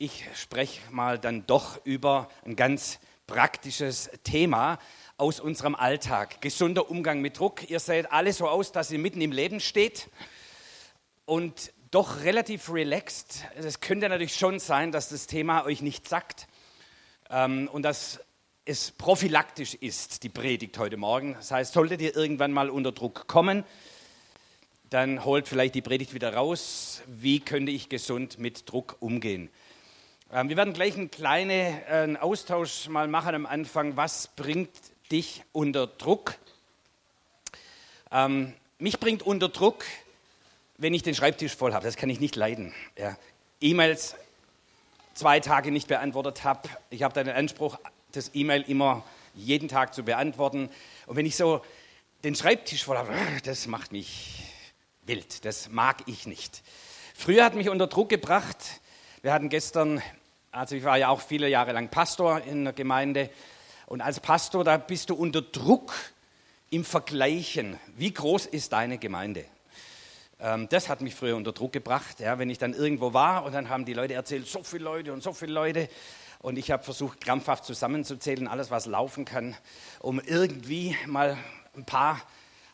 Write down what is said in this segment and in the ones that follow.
ich spreche mal dann doch über ein ganz praktisches Thema aus unserem Alltag. Gesunder Umgang mit Druck. Ihr seht alle so aus, dass ihr mitten im Leben steht und doch relativ relaxed. Es könnte natürlich schon sein, dass das Thema euch nicht sagt ähm, und dass es prophylaktisch ist, die Predigt heute Morgen. Das heißt, solltet ihr irgendwann mal unter Druck kommen, dann holt vielleicht die Predigt wieder raus. Wie könnte ich gesund mit Druck umgehen? Ähm, wir werden gleich einen kleinen äh, Austausch mal machen am Anfang. Was bringt dich unter Druck? Ähm, mich bringt unter Druck, wenn ich den Schreibtisch voll habe. Das kann ich nicht leiden. Ja. E-Mails zwei Tage nicht beantwortet habe. Ich habe da den Anspruch, das E-Mail immer jeden Tag zu beantworten. Und wenn ich so den Schreibtisch voll habe, das macht mich wild. Das mag ich nicht. Früher hat mich unter Druck gebracht. Wir hatten gestern, also ich war ja auch viele Jahre lang Pastor in der Gemeinde. Und als Pastor, da bist du unter Druck im Vergleichen. Wie groß ist deine Gemeinde? Ähm, das hat mich früher unter Druck gebracht, ja, wenn ich dann irgendwo war und dann haben die Leute erzählt, so viele Leute und so viele Leute. Und ich habe versucht, krampfhaft zusammenzuzählen, alles, was laufen kann, um irgendwie mal ein paar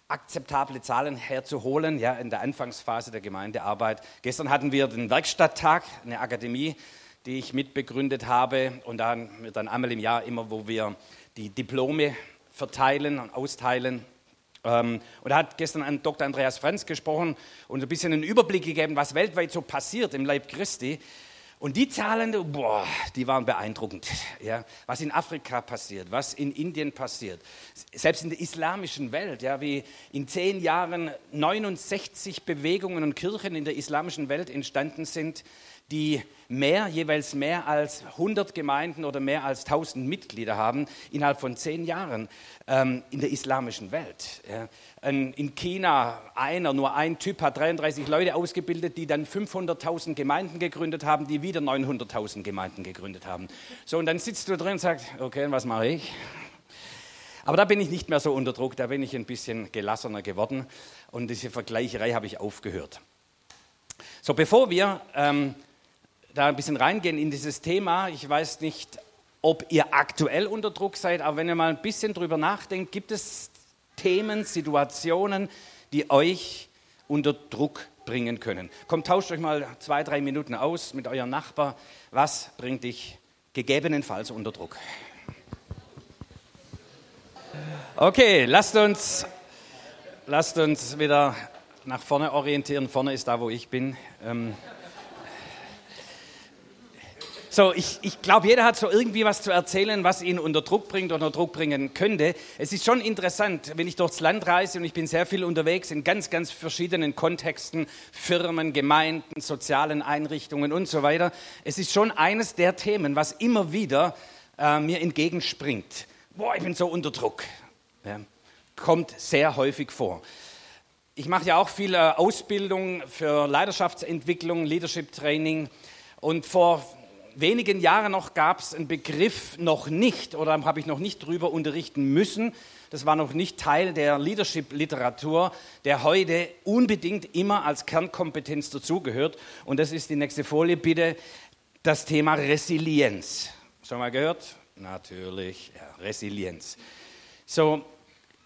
akzeptable Zahlen herzuholen, ja, in der Anfangsphase der Gemeindearbeit. Gestern hatten wir den Werkstatttag, eine Akademie, die ich mitbegründet habe. Und da haben wir dann einmal im Jahr immer, wo wir die Diplome verteilen und austeilen. Ähm, und da hat gestern Dr. Andreas Franz gesprochen und ein bisschen einen Überblick gegeben, was weltweit so passiert im Leib Christi. Und die Zahlen, boah, die waren beeindruckend. Ja, was in Afrika passiert, was in Indien passiert, selbst in der islamischen Welt, ja, wie in zehn Jahren 69 Bewegungen und Kirchen in der islamischen Welt entstanden sind, die mehr, jeweils mehr als 100 Gemeinden oder mehr als 1000 Mitglieder haben, innerhalb von zehn Jahren ähm, in der islamischen Welt. Ja. In China einer, nur ein Typ hat 33 Leute ausgebildet, die dann 500.000 Gemeinden gegründet haben, die wieder 900.000 Gemeinden gegründet haben. So, und dann sitzt du drin und sagst, okay, was mache ich? Aber da bin ich nicht mehr so unter Druck, da bin ich ein bisschen gelassener geworden und diese Vergleicherei habe ich aufgehört. So, bevor wir ähm, da ein bisschen reingehen in dieses Thema. Ich weiß nicht, ob ihr aktuell unter Druck seid, aber wenn ihr mal ein bisschen drüber nachdenkt, gibt es Themen, Situationen, die euch unter Druck bringen können. Kommt, tauscht euch mal zwei, drei Minuten aus mit eurem Nachbar. Was bringt dich gegebenenfalls unter Druck? Okay, lasst uns, lasst uns wieder nach vorne orientieren. Vorne ist da, wo ich bin. Ähm, so, ich, ich glaube, jeder hat so irgendwie was zu erzählen, was ihn unter Druck bringt oder Druck bringen könnte. Es ist schon interessant, wenn ich durchs Land reise und ich bin sehr viel unterwegs in ganz, ganz verschiedenen Kontexten, Firmen, Gemeinden, sozialen Einrichtungen und so weiter. Es ist schon eines der Themen, was immer wieder äh, mir entgegenspringt. Boah, ich bin so unter Druck. Ja, kommt sehr häufig vor. Ich mache ja auch viel äh, Ausbildung für Leidenschaftsentwicklung, Leadership Training. Und vor wenigen Jahren noch gab es einen Begriff noch nicht oder habe ich noch nicht drüber unterrichten müssen. Das war noch nicht Teil der Leadership-Literatur, der heute unbedingt immer als Kernkompetenz dazugehört. Und das ist die nächste Folie bitte, das Thema Resilienz. Schon mal gehört? Natürlich, ja, Resilienz. So,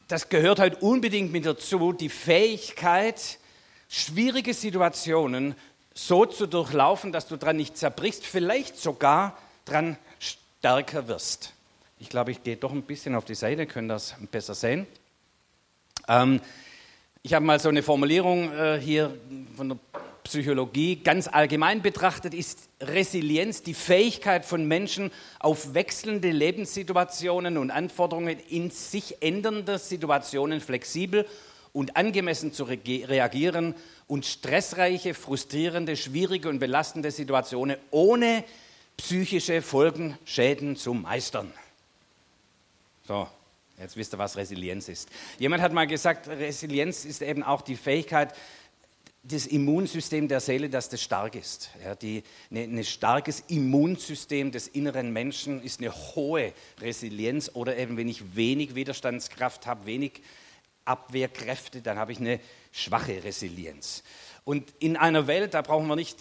das gehört halt unbedingt mit dazu, die Fähigkeit, schwierige Situationen so zu durchlaufen, dass du dran nicht zerbrichst, vielleicht sogar dran stärker wirst. Ich glaube, ich gehe doch ein bisschen auf die Seite, können das besser sehen. Ähm, ich habe mal so eine Formulierung äh, hier von der Psychologie. Ganz allgemein betrachtet ist Resilienz die Fähigkeit von Menschen, auf wechselnde Lebenssituationen und Anforderungen in sich ändernder Situationen flexibel und angemessen zu reagieren und stressreiche, frustrierende, schwierige und belastende Situationen ohne psychische Folgen, Schäden zu meistern. So, jetzt wisst ihr, was Resilienz ist. Jemand hat mal gesagt, Resilienz ist eben auch die Fähigkeit, das Immunsystem der Seele, dass das stark ist. Ja, die, ne, ein starkes Immunsystem des inneren Menschen ist eine hohe Resilienz oder eben wenn ich wenig Widerstandskraft habe, wenig Abwehrkräfte, dann habe ich eine schwache Resilienz. Und in einer Welt, da brauchen wir nicht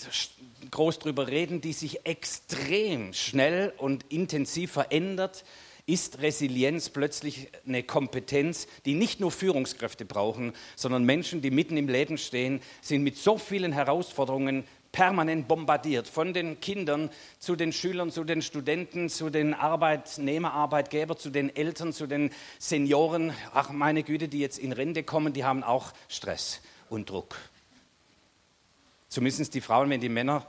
groß drüber reden, die sich extrem schnell und intensiv verändert, ist Resilienz plötzlich eine Kompetenz, die nicht nur Führungskräfte brauchen, sondern Menschen, die mitten im Leben stehen, sind mit so vielen Herausforderungen permanent bombardiert, von den Kindern zu den Schülern, zu den Studenten, zu den Arbeitnehmer, Arbeitgeber, zu den Eltern, zu den Senioren. Ach meine Güte, die jetzt in Rente kommen, die haben auch Stress und Druck. Zumindest die Frauen, wenn die Männer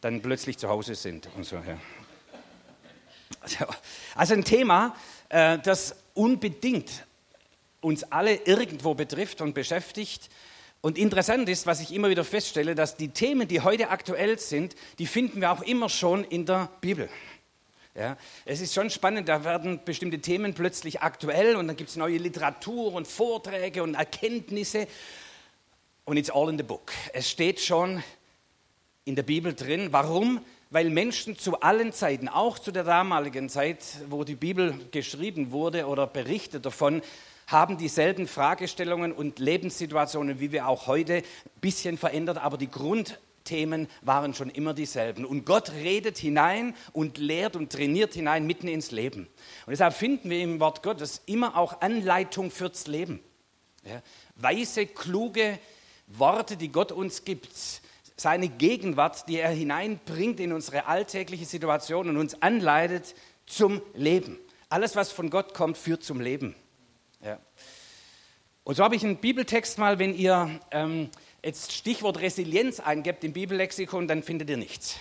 dann plötzlich zu Hause sind und so. Ja. Also ein Thema, äh, das unbedingt uns alle irgendwo betrifft und beschäftigt. Und interessant ist, was ich immer wieder feststelle, dass die Themen, die heute aktuell sind, die finden wir auch immer schon in der Bibel. Ja, es ist schon spannend, da werden bestimmte Themen plötzlich aktuell und dann gibt es neue Literatur und Vorträge und Erkenntnisse und it's all in the book. Es steht schon in der Bibel drin. Warum? Weil Menschen zu allen Zeiten, auch zu der damaligen Zeit, wo die Bibel geschrieben wurde oder berichtet davon, haben dieselben Fragestellungen und Lebenssituationen wie wir auch heute, ein bisschen verändert, aber die Grundthemen waren schon immer dieselben. Und Gott redet hinein und lehrt und trainiert hinein mitten ins Leben. Und deshalb finden wir im Wort Gottes immer auch Anleitung fürs Leben. Ja, weise, kluge Worte, die Gott uns gibt, seine Gegenwart, die er hineinbringt in unsere alltägliche Situation und uns anleitet zum Leben. Alles, was von Gott kommt, führt zum Leben. Ja. Und so habe ich einen Bibeltext mal, wenn ihr ähm, jetzt Stichwort Resilienz eingebt im Bibellexikon, dann findet ihr nichts.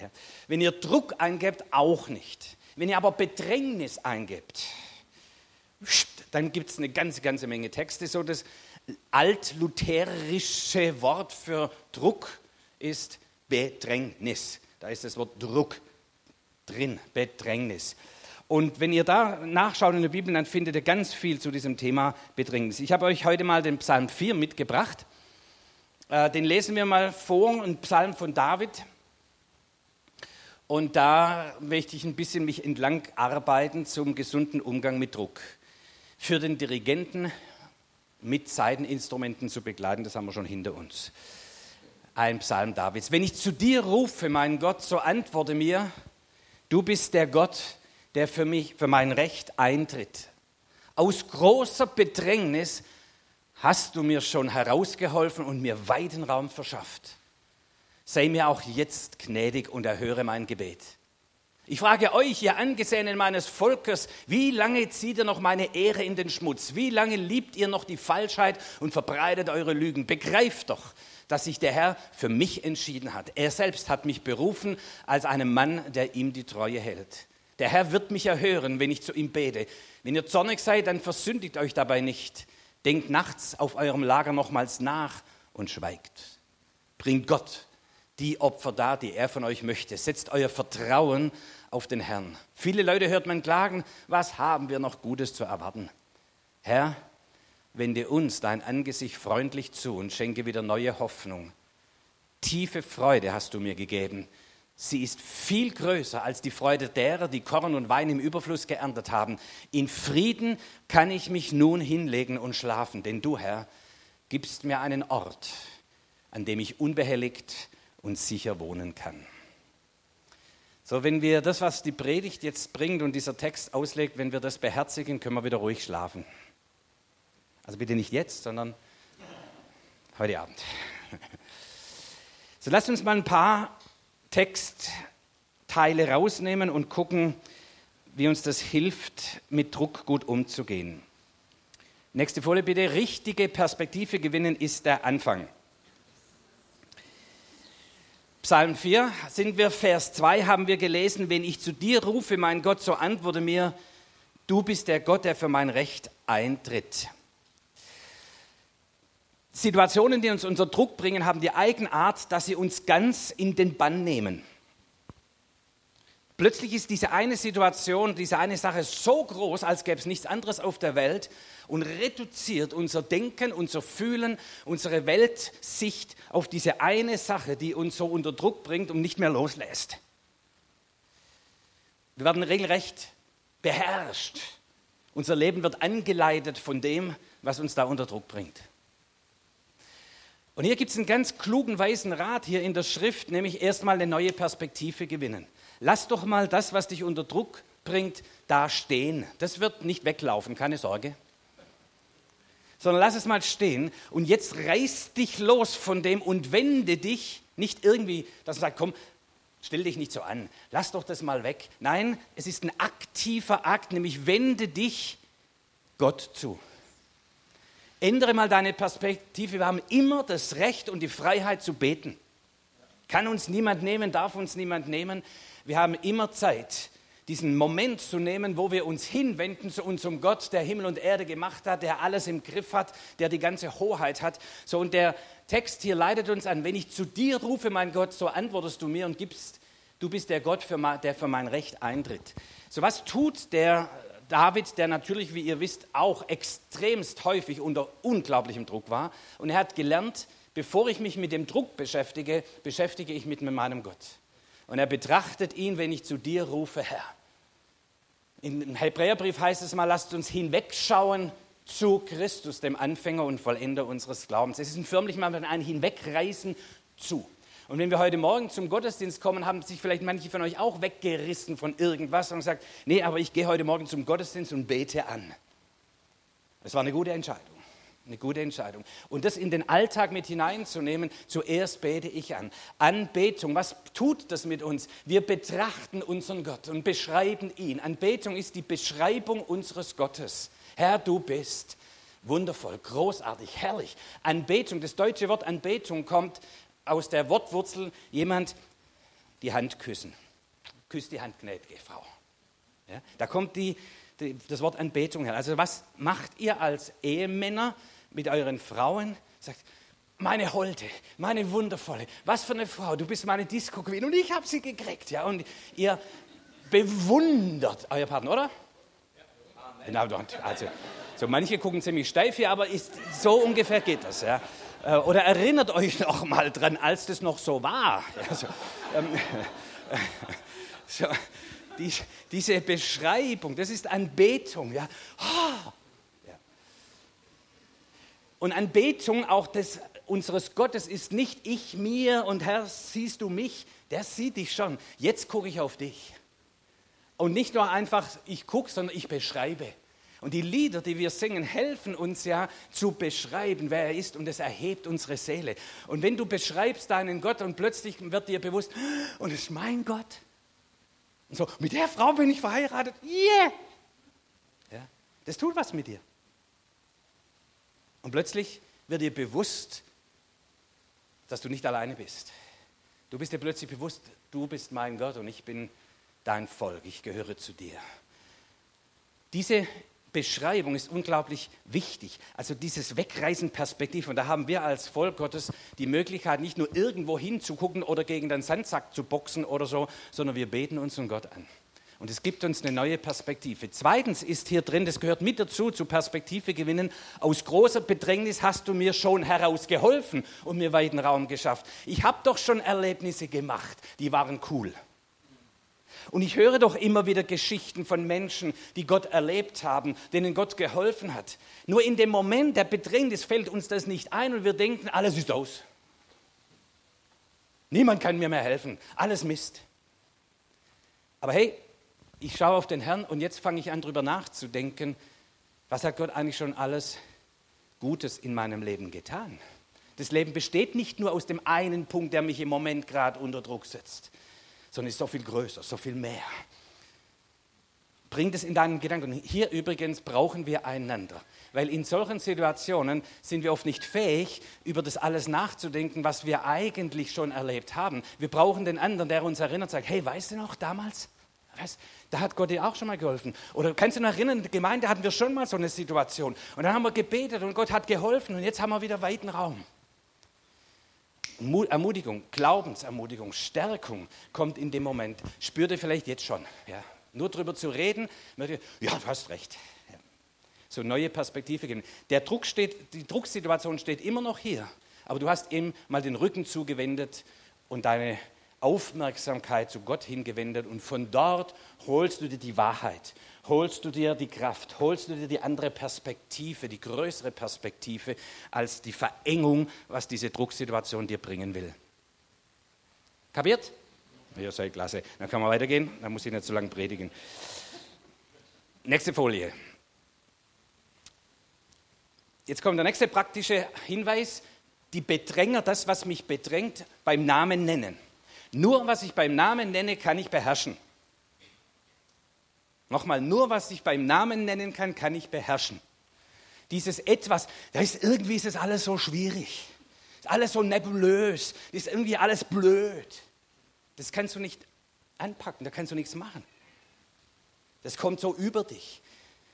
Ja. Wenn ihr Druck eingebt, auch nicht. Wenn ihr aber Bedrängnis eingebt, dann gibt es eine ganze, ganze Menge Texte. So das altlutherische Wort für Druck ist Bedrängnis. Da ist das Wort Druck drin, Bedrängnis. Und wenn ihr da nachschaut in der Bibel, dann findet ihr ganz viel zu diesem Thema Bedrängnis. Ich habe euch heute mal den Psalm 4 mitgebracht. Äh, den lesen wir mal vor, ein Psalm von David. Und da möchte ich ein bisschen mich entlang arbeiten zum gesunden Umgang mit Druck. Für den Dirigenten mit Seiteninstrumenten zu begleiten, das haben wir schon hinter uns ein Psalm Davids. Wenn ich zu dir rufe, mein Gott, so antworte mir, du bist der Gott, der für mich, für mein Recht eintritt. Aus großer Bedrängnis hast du mir schon herausgeholfen und mir weiten Raum verschafft. Sei mir auch jetzt gnädig und erhöre mein Gebet. Ich frage euch, ihr Angesehenen meines Volkes, wie lange zieht ihr noch meine Ehre in den Schmutz? Wie lange liebt ihr noch die Falschheit und verbreitet eure Lügen? Begreift doch, dass sich der Herr für mich entschieden hat. Er selbst hat mich berufen als einen Mann, der ihm die Treue hält. Der Herr wird mich erhören, wenn ich zu ihm bete. Wenn ihr zornig seid, dann versündigt euch dabei nicht. Denkt nachts auf eurem Lager nochmals nach und schweigt. Bringt Gott die Opfer dar, die er von euch möchte. Setzt euer Vertrauen auf den Herrn. Viele Leute hört man klagen, was haben wir noch Gutes zu erwarten? Herr, wende uns dein Angesicht freundlich zu und schenke wieder neue Hoffnung. Tiefe Freude hast du mir gegeben. Sie ist viel größer als die Freude derer, die Korn und Wein im Überfluss geerntet haben. In Frieden kann ich mich nun hinlegen und schlafen, denn du, Herr, gibst mir einen Ort, an dem ich unbehelligt und sicher wohnen kann. So, wenn wir das, was die Predigt jetzt bringt und dieser Text auslegt, wenn wir das beherzigen, können wir wieder ruhig schlafen. Also bitte nicht jetzt, sondern heute Abend. So lasst uns mal ein paar Textteile rausnehmen und gucken, wie uns das hilft, mit Druck gut umzugehen. Nächste Folie bitte. Richtige Perspektive gewinnen ist der Anfang. Psalm 4 sind wir, Vers 2 haben wir gelesen, wenn ich zu dir rufe, mein Gott, so antworte mir, du bist der Gott, der für mein Recht eintritt. Situationen, die uns unter Druck bringen, haben die Eigenart, dass sie uns ganz in den Bann nehmen. Plötzlich ist diese eine Situation, diese eine Sache so groß, als gäbe es nichts anderes auf der Welt und reduziert unser Denken, unser Fühlen, unsere Weltsicht auf diese eine Sache, die uns so unter Druck bringt und nicht mehr loslässt. Wir werden regelrecht beherrscht. Unser Leben wird angeleitet von dem, was uns da unter Druck bringt. Und hier gibt es einen ganz klugen, weisen Rat hier in der Schrift, nämlich erstmal eine neue Perspektive gewinnen. Lass doch mal das, was dich unter Druck bringt, da stehen. Das wird nicht weglaufen, keine Sorge. Sondern lass es mal stehen und jetzt reiß dich los von dem und wende dich nicht irgendwie, dass man sagt, komm, stell dich nicht so an, lass doch das mal weg. Nein, es ist ein aktiver Akt, nämlich wende dich Gott zu. Ändere mal deine Perspektive. Wir haben immer das Recht und die Freiheit zu beten. Kann uns niemand nehmen, darf uns niemand nehmen. Wir haben immer Zeit, diesen Moment zu nehmen, wo wir uns hinwenden zu unserem Gott, der Himmel und Erde gemacht hat, der alles im Griff hat, der die ganze Hoheit hat. So und der Text hier leitet uns an, wenn ich zu dir rufe, mein Gott, so antwortest du mir und gibst, du bist der Gott, der für mein Recht eintritt. So was tut der David, der natürlich, wie ihr wisst, auch extremst häufig unter unglaublichem Druck war. Und er hat gelernt, bevor ich mich mit dem Druck beschäftige, beschäftige ich mich mit meinem Gott. Und er betrachtet ihn, wenn ich zu dir rufe, Herr. Im Hebräerbrief heißt es mal, lasst uns hinwegschauen zu Christus, dem Anfänger und Vollender unseres Glaubens. Es ist ein förmlich mal ein Hinwegreißen zu. Und wenn wir heute Morgen zum Gottesdienst kommen, haben sich vielleicht manche von euch auch weggerissen von irgendwas und gesagt, nee, aber ich gehe heute Morgen zum Gottesdienst und bete an. Das war eine gute Entscheidung. Eine gute Entscheidung. Und das in den Alltag mit hineinzunehmen, zuerst bete ich an. Anbetung, was tut das mit uns? Wir betrachten unseren Gott und beschreiben ihn. Anbetung ist die Beschreibung unseres Gottes. Herr, du bist wundervoll, großartig, herrlich. Anbetung, das deutsche Wort Anbetung kommt aus der Wortwurzel jemand die Hand küssen. Küsst die Hand, gnädige Frau. Ja, da kommt die, die, das Wort Anbetung her. Also was macht ihr als Ehemänner mit euren Frauen? Sagt, meine Holde, meine wundervolle, was für eine Frau, du bist meine Disco Queen und ich habe sie gekriegt. Ja, und ihr bewundert euer Partner, oder? Ja. Genau, also so manche gucken ziemlich steif hier, aber ist, so ungefähr geht das. Ja. Äh, oder erinnert euch noch mal dran, als das noch so war. Also, ähm, so, die, diese Beschreibung, das ist Anbetung. Ja. Oh, ja. Und Anbetung auch des, unseres Gottes ist nicht ich mir und Herr, siehst du mich? Der sieht dich schon. Jetzt gucke ich auf dich. Und nicht nur einfach, ich gucke, sondern ich beschreibe. Und die Lieder, die wir singen, helfen uns ja zu beschreiben, wer er ist und es erhebt unsere Seele. Und wenn du beschreibst deinen Gott und plötzlich wird dir bewusst, und es ist mein Gott. Und so, mit der Frau bin ich verheiratet. Yeah! Ja, das tut was mit dir. Und plötzlich wird dir bewusst, dass du nicht alleine bist. Du bist dir plötzlich bewusst, du bist mein Gott und ich bin dein Volk, ich gehöre zu dir. Diese Beschreibung ist unglaublich wichtig. Also dieses Wegreisen-Perspektiv. Und da haben wir als Volk Gottes die Möglichkeit, nicht nur irgendwo hinzugucken oder gegen den Sandsack zu boxen oder so, sondern wir beten unseren Gott an. Und es gibt uns eine neue Perspektive. Zweitens ist hier drin, das gehört mit dazu, zu Perspektive gewinnen. Aus großer Bedrängnis hast du mir schon herausgeholfen und mir weiten Raum geschafft. Ich habe doch schon Erlebnisse gemacht, die waren cool. Und ich höre doch immer wieder Geschichten von Menschen, die Gott erlebt haben, denen Gott geholfen hat. Nur in dem Moment der Bedrängnis fällt uns das nicht ein und wir denken, alles ist aus. Niemand kann mir mehr helfen. Alles Mist. Aber hey, ich schaue auf den Herrn und jetzt fange ich an, darüber nachzudenken, was hat Gott eigentlich schon alles Gutes in meinem Leben getan? Das Leben besteht nicht nur aus dem einen Punkt, der mich im Moment gerade unter Druck setzt sondern ist so viel größer, so viel mehr. Bring das in deinen Gedanken. Hier übrigens brauchen wir einander, weil in solchen Situationen sind wir oft nicht fähig, über das alles nachzudenken, was wir eigentlich schon erlebt haben. Wir brauchen den anderen, der uns erinnert, sagt, hey, weißt du noch damals? Weißt, da hat Gott dir auch schon mal geholfen. Oder kannst du noch erinnern, in der Gemeinde hatten wir schon mal so eine Situation. Und dann haben wir gebetet und Gott hat geholfen und jetzt haben wir wieder weiten Raum. Ermutigung, Glaubensermutigung, Stärkung kommt in dem Moment. Spürt ihr vielleicht jetzt schon. Ja. Nur darüber zu reden, ja, du hast recht. Ja. So neue Perspektive geben. Der Druck steht, die Drucksituation steht immer noch hier, aber du hast ihm mal den Rücken zugewendet und deine Aufmerksamkeit zu Gott hingewendet und von dort holst du dir die Wahrheit, holst du dir die Kraft, holst du dir die andere Perspektive, die größere Perspektive als die Verengung, was diese Drucksituation dir bringen will. Kapiert? Ja, sei klasse. Dann kann man weitergehen, dann muss ich nicht so lange predigen. Nächste Folie. Jetzt kommt der nächste praktische Hinweis. Die Bedränger, das, was mich bedrängt, beim Namen nennen. Nur was ich beim Namen nenne, kann ich beherrschen. Nochmal, nur was ich beim Namen nennen kann, kann ich beherrschen. Dieses etwas, da ist irgendwie ist es alles so schwierig. Ist alles so nebulös, ist irgendwie alles blöd. Das kannst du nicht anpacken, da kannst du nichts machen. Das kommt so über dich.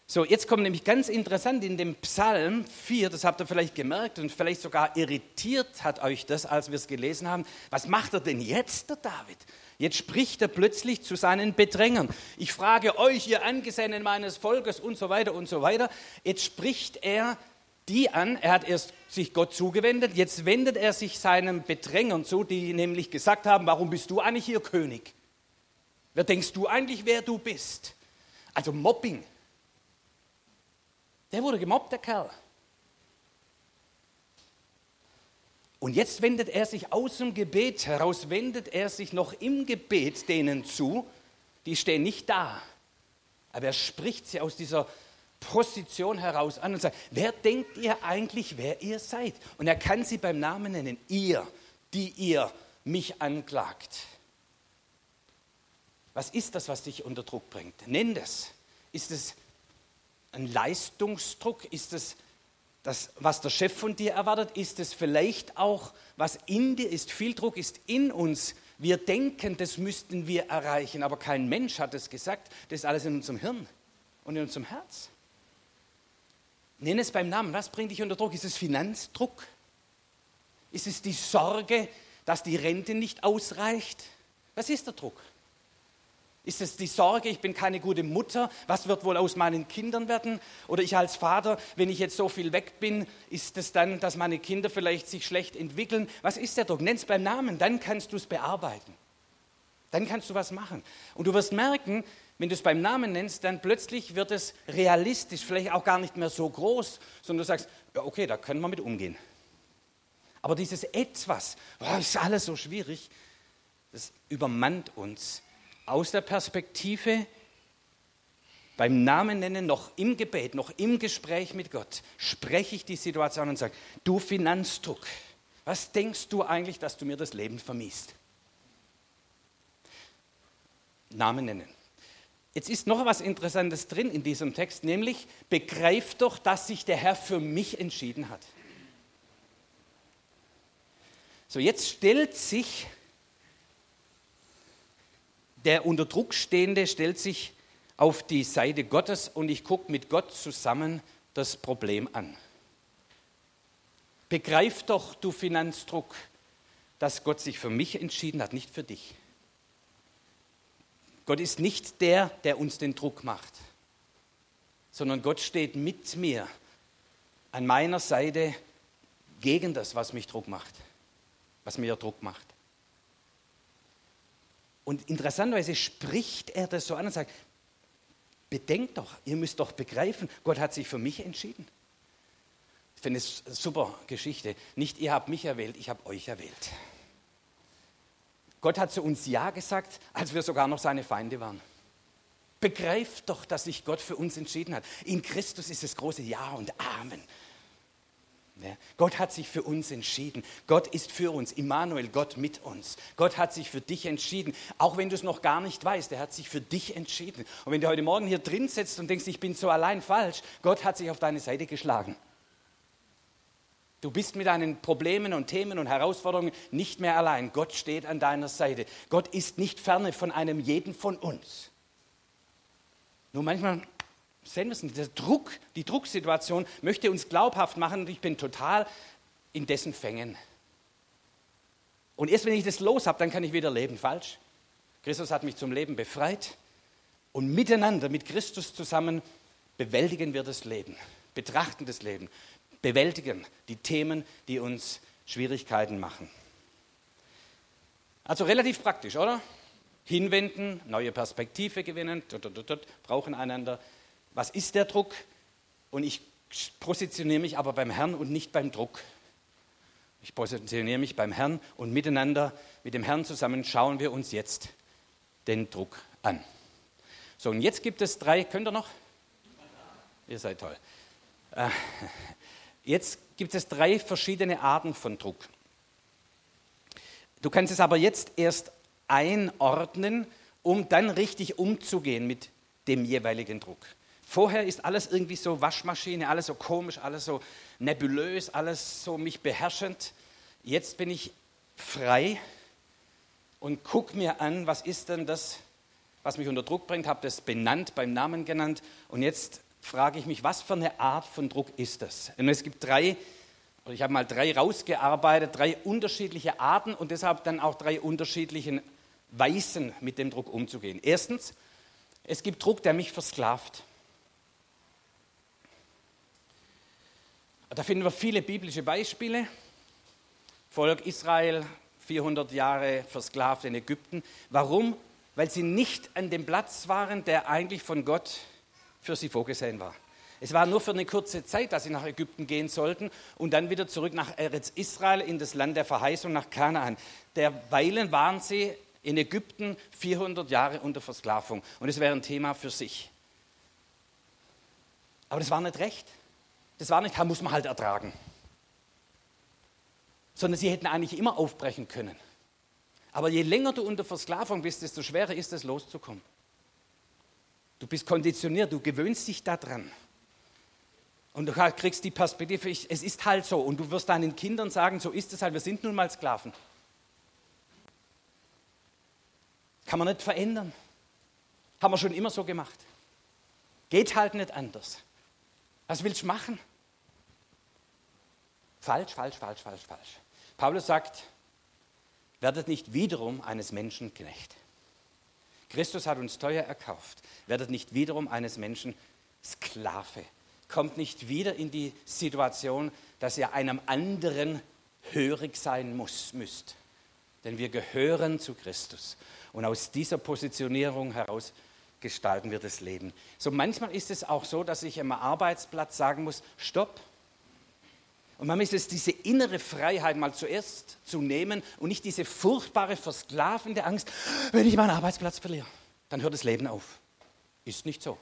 So, jetzt kommt nämlich ganz interessant in dem Psalm 4, das habt ihr vielleicht gemerkt und vielleicht sogar irritiert hat euch das, als wir es gelesen haben. Was macht er denn jetzt, der David? Jetzt spricht er plötzlich zu seinen Bedrängern. Ich frage euch, ihr Angesehenen meines Volkes und so weiter und so weiter. Jetzt spricht er die an, er hat erst sich Gott zugewendet, jetzt wendet er sich seinen Bedrängern zu, die nämlich gesagt haben, warum bist du eigentlich hier König? Wer denkst du eigentlich, wer du bist? Also Mobbing. Der wurde gemobbt, der Kerl. Und jetzt wendet er sich aus dem Gebet heraus, wendet er sich noch im Gebet denen zu, die stehen nicht da. Aber er spricht sie aus dieser Position heraus an und sagt, wer denkt ihr eigentlich, wer ihr seid? Und er kann sie beim Namen nennen, ihr, die ihr mich anklagt. Was ist das, was dich unter Druck bringt? Nenn das. Ist es ein Leistungsdruck? Ist es das, was der Chef von dir erwartet? Ist es vielleicht auch, was in dir ist? Viel Druck ist in uns. Wir denken, das müssten wir erreichen, aber kein Mensch hat es gesagt. Das ist alles in unserem Hirn und in unserem Herz. Nenn es beim Namen. Was bringt dich unter Druck? Ist es Finanzdruck? Ist es die Sorge, dass die Rente nicht ausreicht? Was ist der Druck? Ist es die Sorge, ich bin keine gute Mutter, was wird wohl aus meinen Kindern werden? Oder ich als Vater, wenn ich jetzt so viel weg bin, ist es dann, dass meine Kinder vielleicht sich schlecht entwickeln? Was ist der Druck? Nenn es beim Namen, dann kannst du es bearbeiten. Dann kannst du was machen. Und du wirst merken, wenn du es beim Namen nennst, dann plötzlich wird es realistisch, vielleicht auch gar nicht mehr so groß, sondern du sagst, ja, okay, da können wir mit umgehen. Aber dieses Etwas, oh, ist alles so schwierig, das übermannt uns aus der Perspektive beim Namen nennen, noch im Gebet, noch im Gespräch mit Gott, spreche ich die Situation und sage, du Finanzdruck, was denkst du eigentlich, dass du mir das Leben vermiest? Namen nennen. Jetzt ist noch was Interessantes drin in diesem Text, nämlich begreif doch, dass sich der Herr für mich entschieden hat. So, jetzt stellt sich der unter Druck stehende stellt sich auf die Seite Gottes und ich gucke mit Gott zusammen das Problem an. Begreif doch, du Finanzdruck, dass Gott sich für mich entschieden hat, nicht für dich. Gott ist nicht der, der uns den Druck macht, sondern Gott steht mit mir an meiner Seite gegen das, was mich Druck macht, was mir Druck macht. Und interessanterweise spricht er das so an und sagt, bedenkt doch, ihr müsst doch begreifen, Gott hat sich für mich entschieden. Ich finde es eine super Geschichte. Nicht ihr habt mich erwählt, ich habe euch erwählt. Gott hat zu uns Ja gesagt, als wir sogar noch seine Feinde waren. Begreift doch, dass sich Gott für uns entschieden hat. In Christus ist das große Ja und Amen. Gott hat sich für uns entschieden. Gott ist für uns. Immanuel, Gott mit uns. Gott hat sich für dich entschieden. Auch wenn du es noch gar nicht weißt, er hat sich für dich entschieden. Und wenn du heute Morgen hier drin sitzt und denkst, ich bin so allein falsch, Gott hat sich auf deine Seite geschlagen. Du bist mit deinen Problemen und Themen und Herausforderungen nicht mehr allein. Gott steht an deiner Seite. Gott ist nicht ferne von einem jeden von uns. Nur manchmal sehen müssen, der Druck, die Drucksituation möchte uns glaubhaft machen und ich bin total in dessen Fängen. Und erst wenn ich das los habe, dann kann ich wieder leben. Falsch. Christus hat mich zum Leben befreit und miteinander mit Christus zusammen bewältigen wir das Leben, betrachten das Leben, bewältigen die Themen, die uns Schwierigkeiten machen. Also relativ praktisch, oder? Hinwenden, neue Perspektive gewinnen, brauchen einander. Was ist der Druck? Und ich positioniere mich aber beim Herrn und nicht beim Druck. Ich positioniere mich beim Herrn und miteinander, mit dem Herrn zusammen schauen wir uns jetzt den Druck an. So, und jetzt gibt es drei, könnt ihr noch? Ihr seid toll. Äh, jetzt gibt es drei verschiedene Arten von Druck. Du kannst es aber jetzt erst einordnen, um dann richtig umzugehen mit dem jeweiligen Druck. Vorher ist alles irgendwie so Waschmaschine, alles so komisch, alles so nebulös, alles so mich beherrschend. Jetzt bin ich frei und gucke mir an, was ist denn das, was mich unter Druck bringt, habe das benannt, beim Namen genannt und jetzt frage ich mich, was für eine Art von Druck ist das? Und es gibt drei, ich habe mal drei rausgearbeitet, drei unterschiedliche Arten und deshalb dann auch drei unterschiedliche Weisen, mit dem Druck umzugehen. Erstens, es gibt Druck, der mich versklavt. Da finden wir viele biblische Beispiele. Volk Israel, 400 Jahre versklavt in Ägypten. Warum? Weil sie nicht an dem Platz waren, der eigentlich von Gott für sie vorgesehen war. Es war nur für eine kurze Zeit, dass sie nach Ägypten gehen sollten und dann wieder zurück nach Eretz Israel in das Land der Verheißung nach Kanaan. Derweilen waren sie in Ägypten 400 Jahre unter Versklavung und es wäre ein Thema für sich. Aber das war nicht recht. Das war nicht, muss man halt ertragen. Sondern sie hätten eigentlich immer aufbrechen können. Aber je länger du unter Versklavung bist, desto schwerer ist es loszukommen. Du bist konditioniert, du gewöhnst dich daran. Und du kriegst die Perspektive, es ist halt so. Und du wirst deinen Kindern sagen, so ist es halt, wir sind nun mal Sklaven. Kann man nicht verändern. Haben wir schon immer so gemacht. Geht halt nicht anders. Was willst du machen? Falsch, falsch, falsch, falsch, falsch. Paulus sagt, werdet nicht wiederum eines Menschen Knecht. Christus hat uns teuer erkauft. Werdet nicht wiederum eines Menschen Sklave. Kommt nicht wieder in die Situation, dass ihr einem anderen hörig sein muss, müsst. Denn wir gehören zu Christus. Und aus dieser Positionierung heraus gestalten wir das Leben. So manchmal ist es auch so, dass ich am Arbeitsplatz sagen muss, stopp. Und manchmal ist es diese innere Freiheit mal zuerst zu nehmen und nicht diese furchtbare, versklavende Angst, wenn ich meinen Arbeitsplatz verliere, dann hört das Leben auf. Ist nicht so.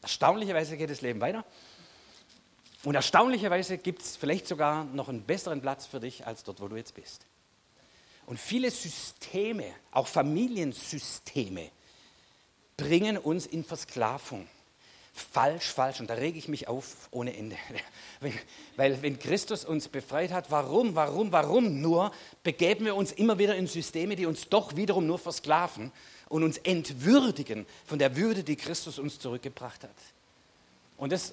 Erstaunlicherweise geht das Leben weiter. Und erstaunlicherweise gibt es vielleicht sogar noch einen besseren Platz für dich als dort, wo du jetzt bist. Und viele Systeme, auch Familiensysteme, bringen uns in Versklavung. Falsch, falsch. Und da rege ich mich auf ohne Ende. Weil wenn Christus uns befreit hat, warum, warum, warum nur begeben wir uns immer wieder in Systeme, die uns doch wiederum nur versklaven und uns entwürdigen von der Würde, die Christus uns zurückgebracht hat. Und das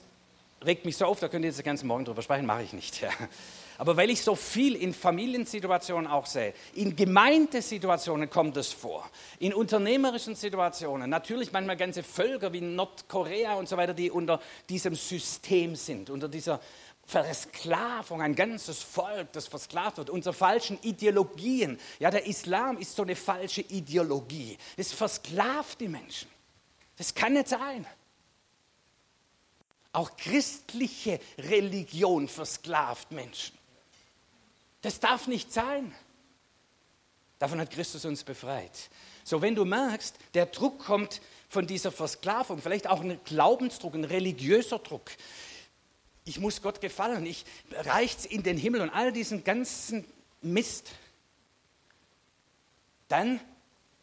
regt mich so auf, da könnt ihr jetzt den ganzen Morgen drüber sprechen, mache ich nicht. Ja. Aber weil ich so viel in Familiensituationen auch sehe, in Gemeindesituationen kommt es vor, in unternehmerischen Situationen, natürlich manchmal ganze Völker wie Nordkorea und so weiter, die unter diesem System sind, unter dieser Versklavung, ein ganzes Volk, das versklavt wird, unter falschen Ideologien. Ja, der Islam ist so eine falsche Ideologie. Das versklavt die Menschen. Das kann nicht sein. Auch christliche Religion versklavt Menschen. Das darf nicht sein. Davon hat Christus uns befreit. So, wenn du merkst, der Druck kommt von dieser Versklavung, vielleicht auch ein Glaubensdruck, ein religiöser Druck. Ich muss Gott gefallen, ich reicht's in den Himmel und all diesen ganzen Mist. Dann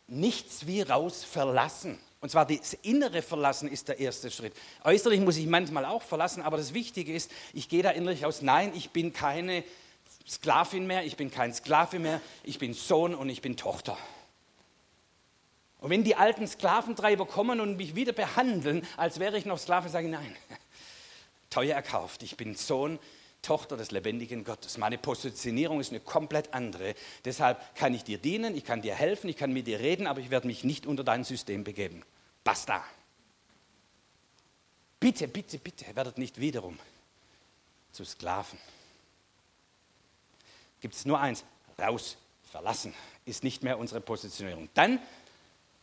nichts wie raus verlassen. Und zwar das innere Verlassen ist der erste Schritt. Äußerlich muss ich manchmal auch verlassen, aber das Wichtige ist, ich gehe da innerlich aus, nein, ich bin keine Sklavin mehr, ich bin kein Sklave mehr, ich bin Sohn und ich bin Tochter. Und wenn die alten Sklaventreiber kommen und mich wieder behandeln, als wäre ich noch Sklave, sage ich nein. Teuer erkauft, ich bin Sohn, Tochter des lebendigen Gottes. Meine Positionierung ist eine komplett andere. Deshalb kann ich dir dienen, ich kann dir helfen, ich kann mit dir reden, aber ich werde mich nicht unter dein System begeben. Basta. Bitte, bitte, bitte, werdet nicht wiederum zu Sklaven gibt es nur eins, raus verlassen, ist nicht mehr unsere Positionierung. Dann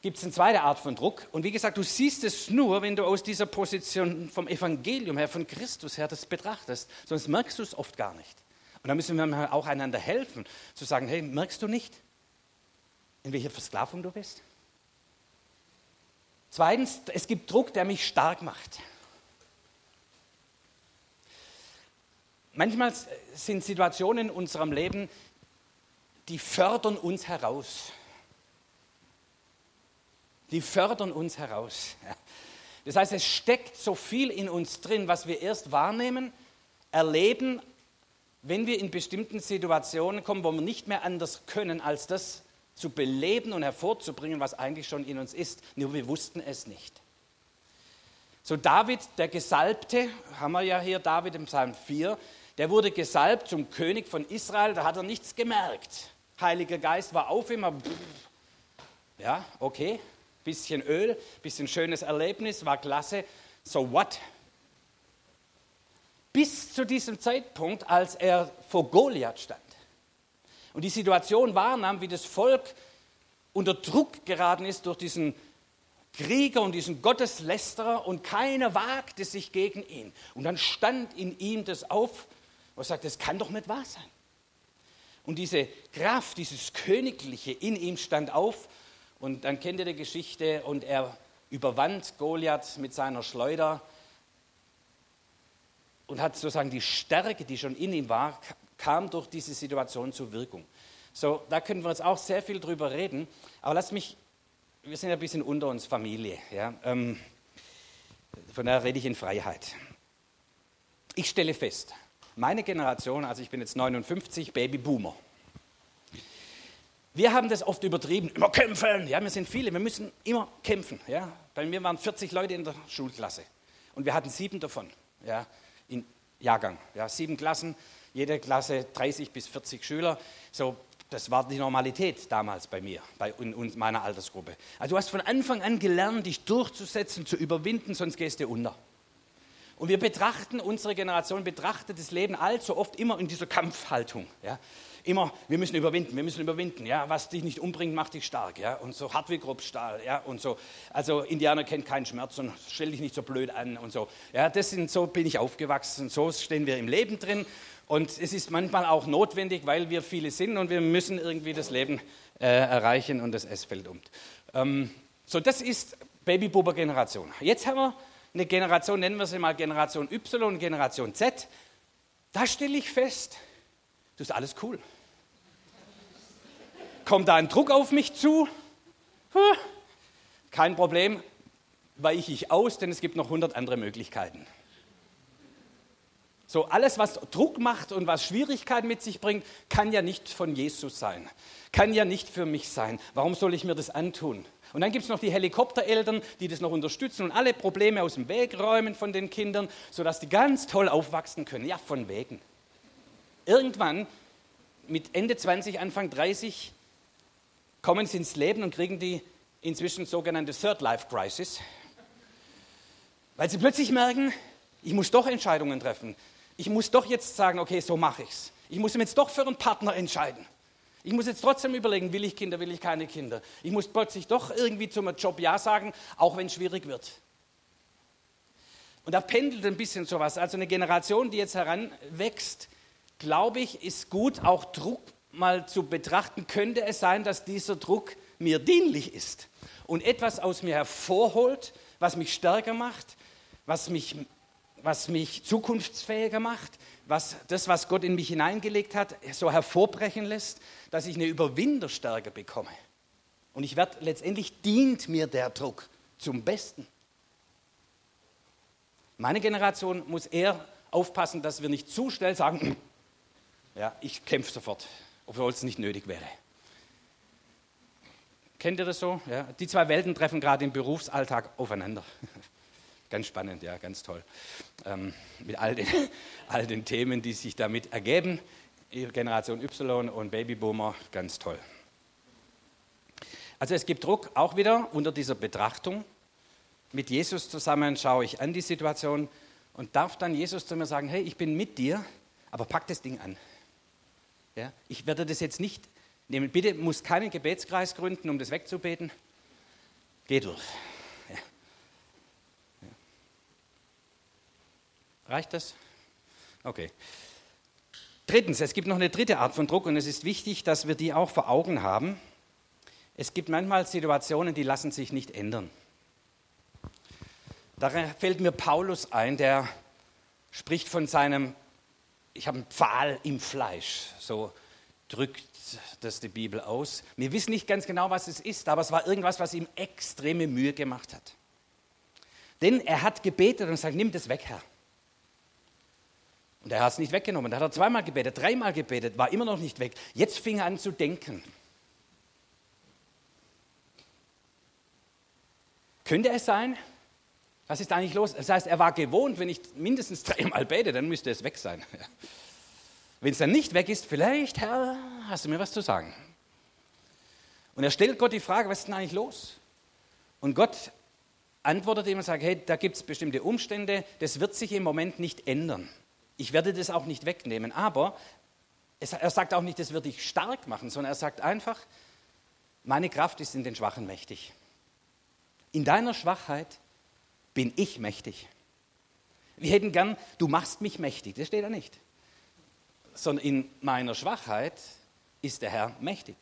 gibt es eine zweite Art von Druck. Und wie gesagt, du siehst es nur, wenn du aus dieser Position vom Evangelium her, von Christus her das betrachtest. Sonst merkst du es oft gar nicht. Und da müssen wir auch einander helfen, zu sagen, hey, merkst du nicht, in welcher Versklavung du bist? Zweitens, es gibt Druck, der mich stark macht. Manchmal sind Situationen in unserem Leben, die fördern uns heraus. Die fördern uns heraus. Das heißt, es steckt so viel in uns drin, was wir erst wahrnehmen, erleben, wenn wir in bestimmten Situationen kommen, wo wir nicht mehr anders können, als das zu beleben und hervorzubringen, was eigentlich schon in uns ist. Nur wir wussten es nicht. So David, der Gesalbte, haben wir ja hier David im Psalm 4, der wurde gesalbt zum König von Israel, da hat er nichts gemerkt. Heiliger Geist war auf ihm, ja, okay, bisschen Öl, bisschen schönes Erlebnis, war klasse. So what? Bis zu diesem Zeitpunkt, als er vor Goliath stand und die Situation wahrnahm, wie das Volk unter Druck geraten ist durch diesen Krieger und diesen Gotteslästerer und keiner wagte sich gegen ihn. Und dann stand in ihm das auf und sagte, das kann doch nicht wahr sein. Und diese Kraft, dieses Königliche in ihm stand auf und dann kennt ihr die Geschichte und er überwand Goliath mit seiner Schleuder und hat sozusagen die Stärke, die schon in ihm war, kam durch diese Situation zur Wirkung. So, da können wir jetzt auch sehr viel drüber reden, aber lass mich, wir sind ja ein bisschen unter uns Familie, ja, ähm, von daher rede ich in Freiheit. Ich stelle fest, meine Generation, also ich bin jetzt 59, Babyboomer, wir haben das oft übertrieben, immer kämpfen. Ja, wir sind viele, wir müssen immer kämpfen. Ja. Bei mir waren 40 Leute in der Schulklasse und wir hatten sieben davon ja, in Jahrgang. Ja, sieben Klassen, jede Klasse 30 bis 40 Schüler. So, das war die Normalität damals bei mir, bei in meiner Altersgruppe. Also du hast von Anfang an gelernt, dich durchzusetzen, zu überwinden, sonst gehst du unter. Und wir betrachten, unsere Generation betrachtet das Leben allzu oft immer in dieser Kampfhaltung. Ja immer, wir müssen überwinden, wir müssen überwinden, ja, was dich nicht umbringt, macht dich stark, ja, und so hart wie Grobstahl, ja, und so, also Indianer kennt keinen Schmerz und stell dich nicht so blöd an und so, ja, das sind, so bin ich aufgewachsen, so stehen wir im Leben drin und es ist manchmal auch notwendig, weil wir viele sind und wir müssen irgendwie das Leben äh, erreichen und das fällt um. Ähm, so, das ist Babyboomer-Generation. Jetzt haben wir eine Generation, nennen wir sie mal Generation Y und Generation Z. Da stelle ich fest, das ist alles cool. Kommt da ein Druck auf mich zu? Kein Problem, weiche ich aus, denn es gibt noch 100 andere Möglichkeiten. So, alles, was Druck macht und was Schwierigkeiten mit sich bringt, kann ja nicht von Jesus sein. Kann ja nicht für mich sein. Warum soll ich mir das antun? Und dann gibt es noch die Helikoptereltern, die das noch unterstützen und alle Probleme aus dem Weg räumen von den Kindern, sodass die ganz toll aufwachsen können. Ja, von wegen. Irgendwann, mit Ende 20, Anfang 30, kommen sie ins Leben und kriegen die inzwischen sogenannte Third Life Crisis, weil sie plötzlich merken, ich muss doch Entscheidungen treffen. Ich muss doch jetzt sagen, okay, so mache ich es. Ich muss mich jetzt doch für einen Partner entscheiden. Ich muss jetzt trotzdem überlegen, will ich Kinder, will ich keine Kinder. Ich muss plötzlich doch irgendwie zum Job Ja sagen, auch wenn es schwierig wird. Und da pendelt ein bisschen sowas. Also eine Generation, die jetzt heranwächst, glaube ich, ist gut, auch Druck mal zu betrachten. Könnte es sein, dass dieser Druck mir dienlich ist und etwas aus mir hervorholt, was mich stärker macht, was mich, was mich zukunftsfähiger macht, was das, was Gott in mich hineingelegt hat, so hervorbrechen lässt, dass ich eine Überwinderstärke bekomme. Und ich werde letztendlich dient mir der Druck zum Besten. Meine Generation muss eher aufpassen, dass wir nicht zu schnell sagen, ja, ich kämpfe sofort, obwohl es nicht nötig wäre. Kennt ihr das so? Ja, die zwei Welten treffen gerade im Berufsalltag aufeinander. ganz spannend, ja, ganz toll. Ähm, mit all den, all den Themen, die sich damit ergeben. Generation Y und Babyboomer, ganz toll. Also es gibt Druck auch wieder unter dieser Betrachtung. Mit Jesus zusammen schaue ich an die Situation und darf dann Jesus zu mir sagen, hey, ich bin mit dir, aber pack das Ding an. Ja? Ich werde das jetzt nicht Nehmt bitte, muss keinen Gebetskreis gründen, um das wegzubeten. Geh durch. Ja. Ja. Reicht das? Okay. Drittens, es gibt noch eine dritte Art von Druck und es ist wichtig, dass wir die auch vor Augen haben. Es gibt manchmal Situationen, die lassen sich nicht ändern. Da fällt mir Paulus ein, der spricht von seinem, ich habe einen Pfahl im Fleisch, so drückt das die Bibel aus. Wir wissen nicht ganz genau, was es ist, aber es war irgendwas, was ihm extreme Mühe gemacht hat. Denn er hat gebetet und sagt, nimm das weg, Herr. Und er hat es nicht weggenommen. Da hat er zweimal gebetet, dreimal gebetet, war immer noch nicht weg. Jetzt fing er an zu denken. Könnte es sein? Was ist eigentlich los? Das heißt, er war gewohnt, wenn ich mindestens dreimal bete, dann müsste es weg sein. Wenn es dann nicht weg ist, vielleicht, Herr, hast du mir was zu sagen? Und er stellt Gott die Frage, was ist denn eigentlich los? Und Gott antwortet ihm und sagt, hey, da gibt es bestimmte Umstände, das wird sich im Moment nicht ändern. Ich werde das auch nicht wegnehmen. Aber es, er sagt auch nicht, das wird dich stark machen, sondern er sagt einfach, meine Kraft ist in den Schwachen mächtig. In deiner Schwachheit bin ich mächtig. Wir hätten gern, du machst mich mächtig, das steht da nicht. Sondern in meiner Schwachheit ist der Herr mächtig.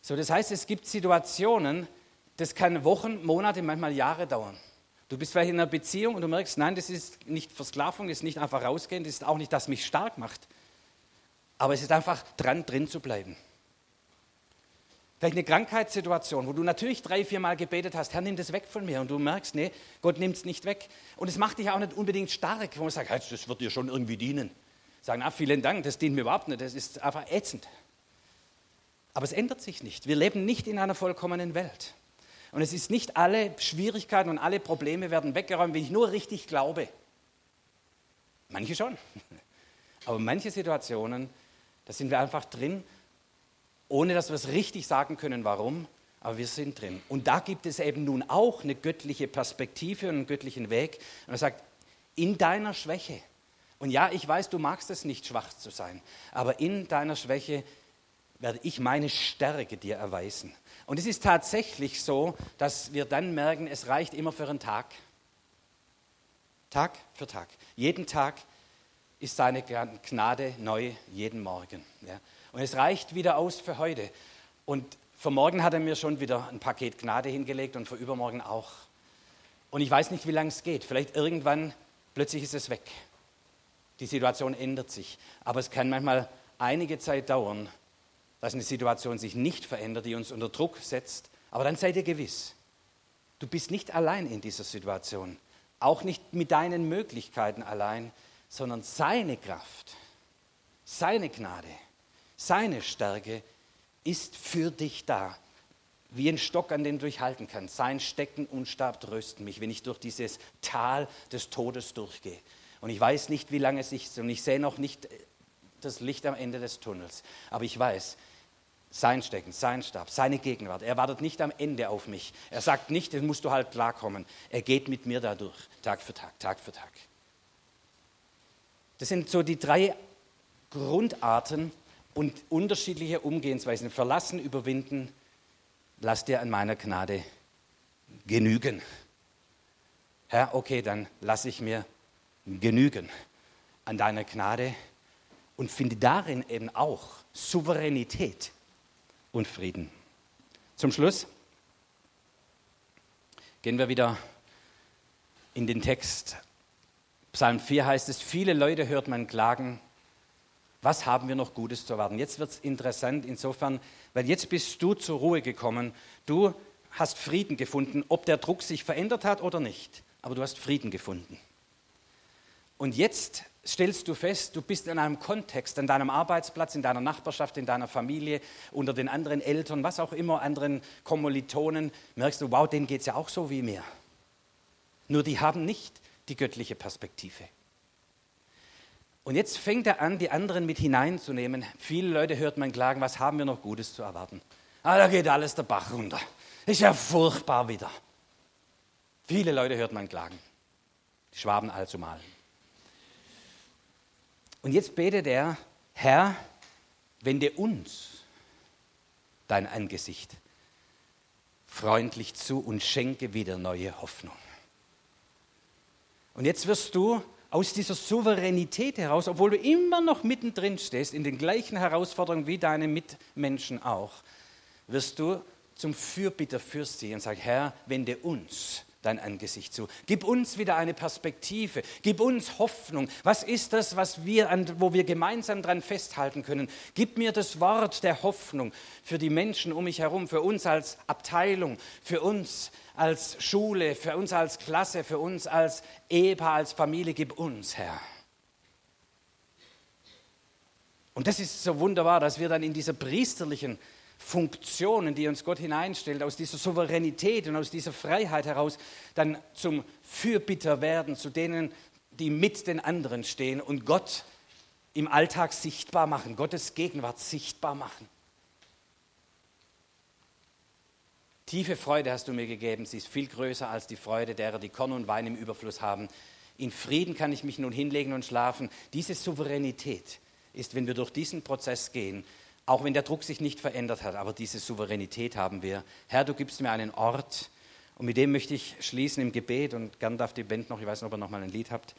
So, das heißt, es gibt Situationen, das kann Wochen, Monate, manchmal Jahre dauern. Du bist vielleicht in einer Beziehung und du merkst, nein, das ist nicht Versklavung, das ist nicht einfach rausgehen, das ist auch nicht, das mich stark macht. Aber es ist einfach dran, drin zu bleiben. Vielleicht eine Krankheitssituation, wo du natürlich drei, vier Mal gebetet hast, Herr, nimm das weg von mir. Und du merkst, nee, Gott nimmt es nicht weg. Und es macht dich auch nicht unbedingt stark, wo man sagt, das wird dir schon irgendwie dienen. Sagen, ah, vielen Dank, das dient mir überhaupt nicht, das ist einfach ätzend. Aber es ändert sich nicht. Wir leben nicht in einer vollkommenen Welt. Und es ist nicht alle Schwierigkeiten und alle Probleme werden weggeräumt, wenn ich nur richtig glaube. Manche schon. Aber manche Situationen, da sind wir einfach drin ohne dass wir es richtig sagen können, warum, aber wir sind drin. Und da gibt es eben nun auch eine göttliche Perspektive und einen göttlichen Weg. Und er sagt, in deiner Schwäche, und ja, ich weiß, du magst es nicht, schwach zu sein, aber in deiner Schwäche werde ich meine Stärke dir erweisen. Und es ist tatsächlich so, dass wir dann merken, es reicht immer für einen Tag. Tag für Tag. Jeden Tag ist seine Gnade neu, jeden Morgen. Ja. Und es reicht wieder aus für heute. Und für morgen hat er mir schon wieder ein Paket Gnade hingelegt und für übermorgen auch. Und ich weiß nicht, wie lange es geht. Vielleicht irgendwann, plötzlich ist es weg. Die Situation ändert sich. Aber es kann manchmal einige Zeit dauern, dass eine Situation sich nicht verändert, die uns unter Druck setzt. Aber dann seid ihr gewiss, du bist nicht allein in dieser Situation. Auch nicht mit deinen Möglichkeiten allein, sondern seine Kraft, seine Gnade seine Stärke ist für dich da. Wie ein Stock, an dem du dich halten kannst. Sein Stecken und Stab trösten mich, wenn ich durch dieses Tal des Todes durchgehe. Und ich weiß nicht, wie lange es ist und ich sehe noch nicht das Licht am Ende des Tunnels. Aber ich weiß, sein Stecken, sein Stab, seine Gegenwart. Er wartet nicht am Ende auf mich. Er sagt nicht, das musst du halt klarkommen. Er geht mit mir dadurch, Tag für Tag, Tag für Tag. Das sind so die drei Grundarten, und unterschiedliche Umgehensweisen. Verlassen, überwinden, lass dir an meiner Gnade genügen. Herr, okay, dann lasse ich mir genügen an deiner Gnade und finde darin eben auch Souveränität und Frieden. Zum Schluss gehen wir wieder in den Text. Psalm 4 heißt es, viele Leute hört man klagen, was haben wir noch Gutes zu erwarten? Jetzt wird es interessant insofern, weil jetzt bist du zur Ruhe gekommen. Du hast Frieden gefunden, ob der Druck sich verändert hat oder nicht. Aber du hast Frieden gefunden. Und jetzt stellst du fest, du bist in einem Kontext, an deinem Arbeitsplatz, in deiner Nachbarschaft, in deiner Familie, unter den anderen Eltern, was auch immer, anderen Kommilitonen, merkst du, wow, denen geht es ja auch so wie mir. Nur die haben nicht die göttliche Perspektive. Und jetzt fängt er an, die anderen mit hineinzunehmen. Viele Leute hört man klagen, was haben wir noch Gutes zu erwarten? Ah, da geht alles der Bach runter. Ist ja furchtbar wieder. Viele Leute hört man klagen. Die Schwaben allzumal. Und jetzt betet er, Herr, wende uns dein Angesicht freundlich zu und schenke wieder neue Hoffnung. Und jetzt wirst du aus dieser Souveränität heraus, obwohl du immer noch mittendrin stehst, in den gleichen Herausforderungen wie deine Mitmenschen auch, wirst du zum Fürbitter für sie und sagen, Herr, wende uns dein Angesicht zu. Gib uns wieder eine Perspektive. Gib uns Hoffnung. Was ist das, was wir wo wir gemeinsam dran festhalten können? Gib mir das Wort der Hoffnung für die Menschen um mich herum, für uns als Abteilung, für uns als Schule, für uns als Klasse, für uns als Ehepaar, als Familie. Gib uns, Herr. Und das ist so wunderbar, dass wir dann in dieser priesterlichen Funktionen, die uns Gott hineinstellt, aus dieser Souveränität und aus dieser Freiheit heraus dann zum Fürbitter werden, zu denen, die mit den anderen stehen und Gott im Alltag sichtbar machen, Gottes Gegenwart sichtbar machen. Tiefe Freude hast du mir gegeben, sie ist viel größer als die Freude derer, die Korn und Wein im Überfluss haben. In Frieden kann ich mich nun hinlegen und schlafen. Diese Souveränität ist, wenn wir durch diesen Prozess gehen, auch wenn der Druck sich nicht verändert hat, aber diese Souveränität haben wir. Herr, du gibst mir einen Ort und mit dem möchte ich schließen im Gebet und gern darf die Band noch, ich weiß nicht, ob ihr noch mal ein Lied habt,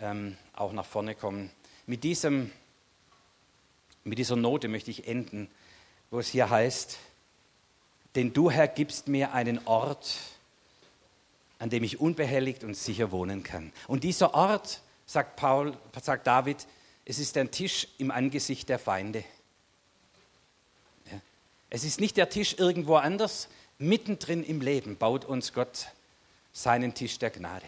ähm, auch nach vorne kommen. Mit, diesem, mit dieser Note möchte ich enden, wo es hier heißt, denn du, Herr, gibst mir einen Ort, an dem ich unbehelligt und sicher wohnen kann. Und dieser Ort, sagt Paul, sagt David, es ist ein Tisch im Angesicht der Feinde. Es ist nicht der Tisch irgendwo anders. Mittendrin im Leben baut uns Gott seinen Tisch der Gnade.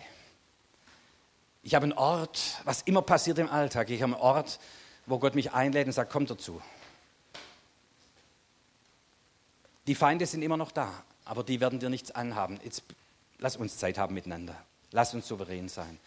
Ich habe einen Ort, was immer passiert im Alltag, ich habe einen Ort, wo Gott mich einlädt und sagt, komm dazu. Die Feinde sind immer noch da, aber die werden dir nichts anhaben. Jetzt lass uns Zeit haben miteinander. Lass uns souverän sein.